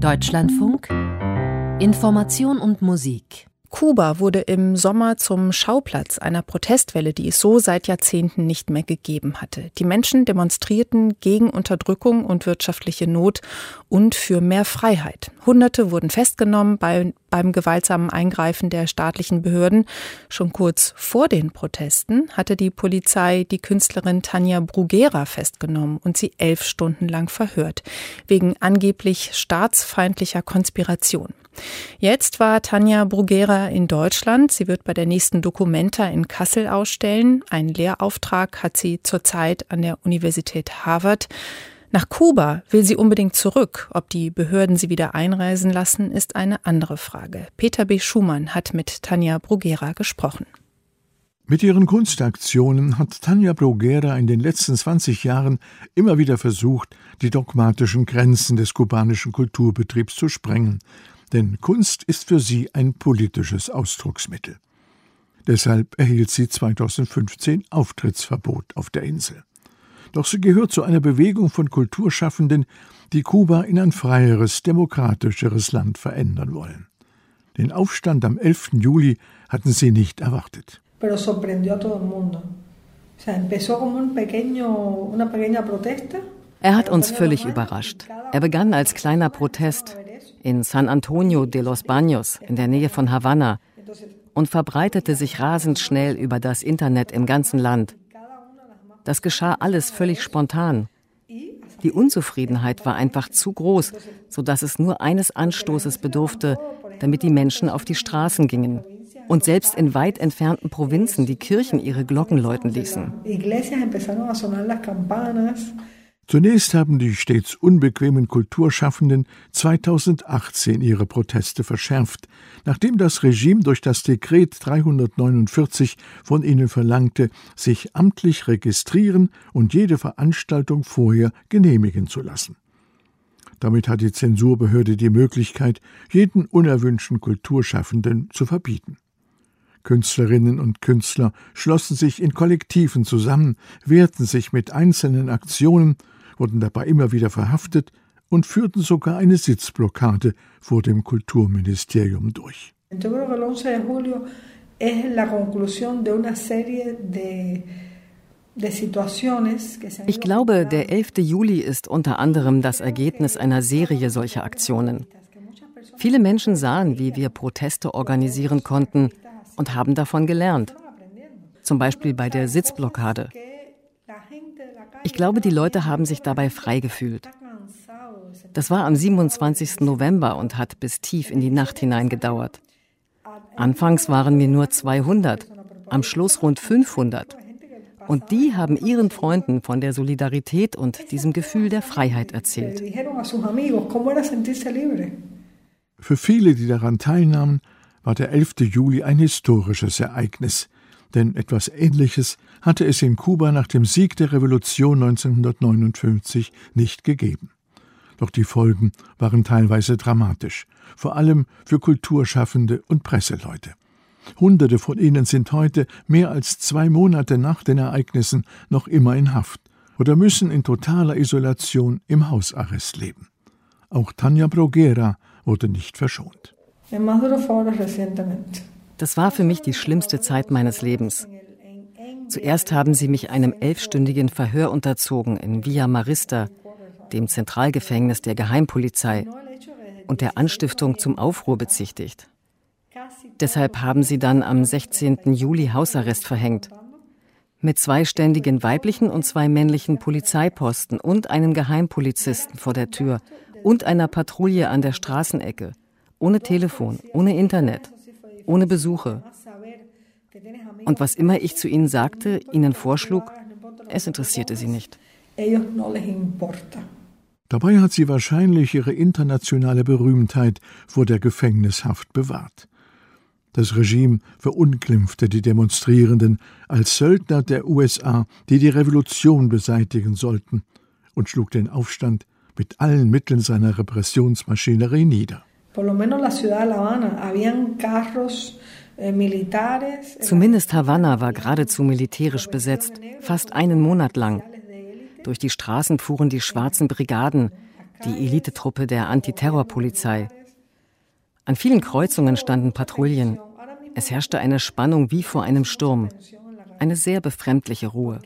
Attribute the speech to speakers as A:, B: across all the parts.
A: Deutschlandfunk Information und Musik
B: Kuba wurde im Sommer zum Schauplatz einer Protestwelle, die es so seit Jahrzehnten nicht mehr gegeben hatte. Die Menschen demonstrierten gegen Unterdrückung und wirtschaftliche Not und für mehr Freiheit. Hunderte wurden festgenommen bei, beim gewaltsamen Eingreifen der staatlichen Behörden. Schon kurz vor den Protesten hatte die Polizei die Künstlerin Tanja Bruguera festgenommen und sie elf Stunden lang verhört, wegen angeblich staatsfeindlicher Konspiration. Jetzt war Tanja Bruguera in Deutschland. Sie wird bei der nächsten Documenta in Kassel ausstellen. Einen Lehrauftrag hat sie zurzeit an der Universität Harvard. Nach Kuba will sie unbedingt zurück. Ob die Behörden sie wieder einreisen lassen, ist eine andere Frage. Peter B. Schumann hat mit Tanja Bruguera gesprochen.
C: Mit ihren Kunstaktionen hat Tanja Bruguera in den letzten 20 Jahren immer wieder versucht, die dogmatischen Grenzen des kubanischen Kulturbetriebs zu sprengen denn Kunst ist für sie ein politisches Ausdrucksmittel. Deshalb erhielt sie 2015 Auftrittsverbot auf der Insel. Doch sie gehört zu einer Bewegung von Kulturschaffenden, die Kuba in ein freieres, demokratischeres Land verändern wollen. Den Aufstand am 11. Juli hatten sie nicht erwartet. Pero sorprendió a todo el mundo.
D: O sea, empezó como un pequeño, una pequeña protesta. Er hat uns völlig überrascht. Er begann als kleiner Protest in San Antonio de los Baños in der Nähe von Havanna und verbreitete sich rasend schnell über das Internet im ganzen Land. Das geschah alles völlig spontan. Die Unzufriedenheit war einfach zu groß, sodass es nur eines Anstoßes bedurfte, damit die Menschen auf die Straßen gingen und selbst in weit entfernten Provinzen die Kirchen ihre Glocken läuten ließen.
C: Zunächst haben die stets unbequemen Kulturschaffenden 2018 ihre Proteste verschärft, nachdem das Regime durch das Dekret 349 von ihnen verlangte, sich amtlich registrieren und jede Veranstaltung vorher genehmigen zu lassen. Damit hat die Zensurbehörde die Möglichkeit, jeden unerwünschten Kulturschaffenden zu verbieten. Künstlerinnen und Künstler schlossen sich in Kollektiven zusammen, wehrten sich mit einzelnen Aktionen wurden dabei immer wieder verhaftet und führten sogar eine Sitzblockade vor dem Kulturministerium durch.
D: Ich glaube, der 11. Juli ist unter anderem das Ergebnis einer Serie solcher Aktionen. Viele Menschen sahen, wie wir Proteste organisieren konnten und haben davon gelernt. Zum Beispiel bei der Sitzblockade. Ich glaube, die Leute haben sich dabei frei gefühlt. Das war am 27. November und hat bis tief in die Nacht hinein gedauert. Anfangs waren wir nur 200, am Schluss rund 500. Und die haben ihren Freunden von der Solidarität und diesem Gefühl der Freiheit erzählt.
C: Für viele, die daran teilnahmen, war der 11. Juli ein historisches Ereignis denn etwas Ähnliches hatte es in Kuba nach dem Sieg der Revolution 1959 nicht gegeben. Doch die Folgen waren teilweise dramatisch, vor allem für Kulturschaffende und Presseleute. Hunderte von ihnen sind heute, mehr als zwei Monate nach den Ereignissen, noch immer in Haft oder müssen in totaler Isolation im Hausarrest leben. Auch Tanja Bruguera wurde nicht verschont.
D: Das war für mich die schlimmste Zeit meines Lebens. Zuerst haben sie mich einem elfstündigen Verhör unterzogen in Villa Marista, dem Zentralgefängnis der Geheimpolizei, und der Anstiftung zum Aufruhr bezichtigt. Deshalb haben sie dann am 16. Juli Hausarrest verhängt. Mit zwei ständigen weiblichen und zwei männlichen Polizeiposten und einem Geheimpolizisten vor der Tür und einer Patrouille an der Straßenecke. Ohne Telefon, ohne Internet ohne Besuche. Und was immer ich zu ihnen sagte, ihnen vorschlug, es interessierte sie nicht.
C: Dabei hat sie wahrscheinlich ihre internationale Berühmtheit vor der Gefängnishaft bewahrt. Das Regime verunglimpfte die Demonstrierenden als Söldner der USA, die die Revolution beseitigen sollten, und schlug den Aufstand mit allen Mitteln seiner Repressionsmaschinerie nieder.
D: Eh, Zumindest Havanna war geradezu militärisch besetzt, fast einen Monat lang. Durch die Straßen fuhren die schwarzen Brigaden, die Elitetruppe der Antiterrorpolizei. An vielen Kreuzungen standen Patrouillen. Es herrschte eine Spannung wie vor einem Sturm, eine sehr befremdliche Ruhe.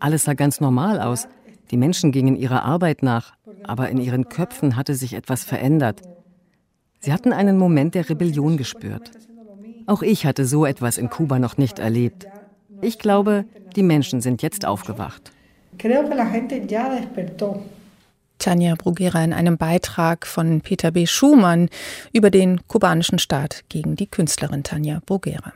D: Alles sah ganz normal aus. Die Menschen gingen ihrer Arbeit nach, aber in ihren Köpfen hatte sich etwas verändert. Sie hatten einen Moment der Rebellion gespürt. Auch ich hatte so etwas in Kuba noch nicht erlebt. Ich glaube, die Menschen sind jetzt aufgewacht.
B: Tanja Bruguera in einem Beitrag von Peter B. Schumann über den kubanischen Staat gegen die Künstlerin Tanja Bruguera.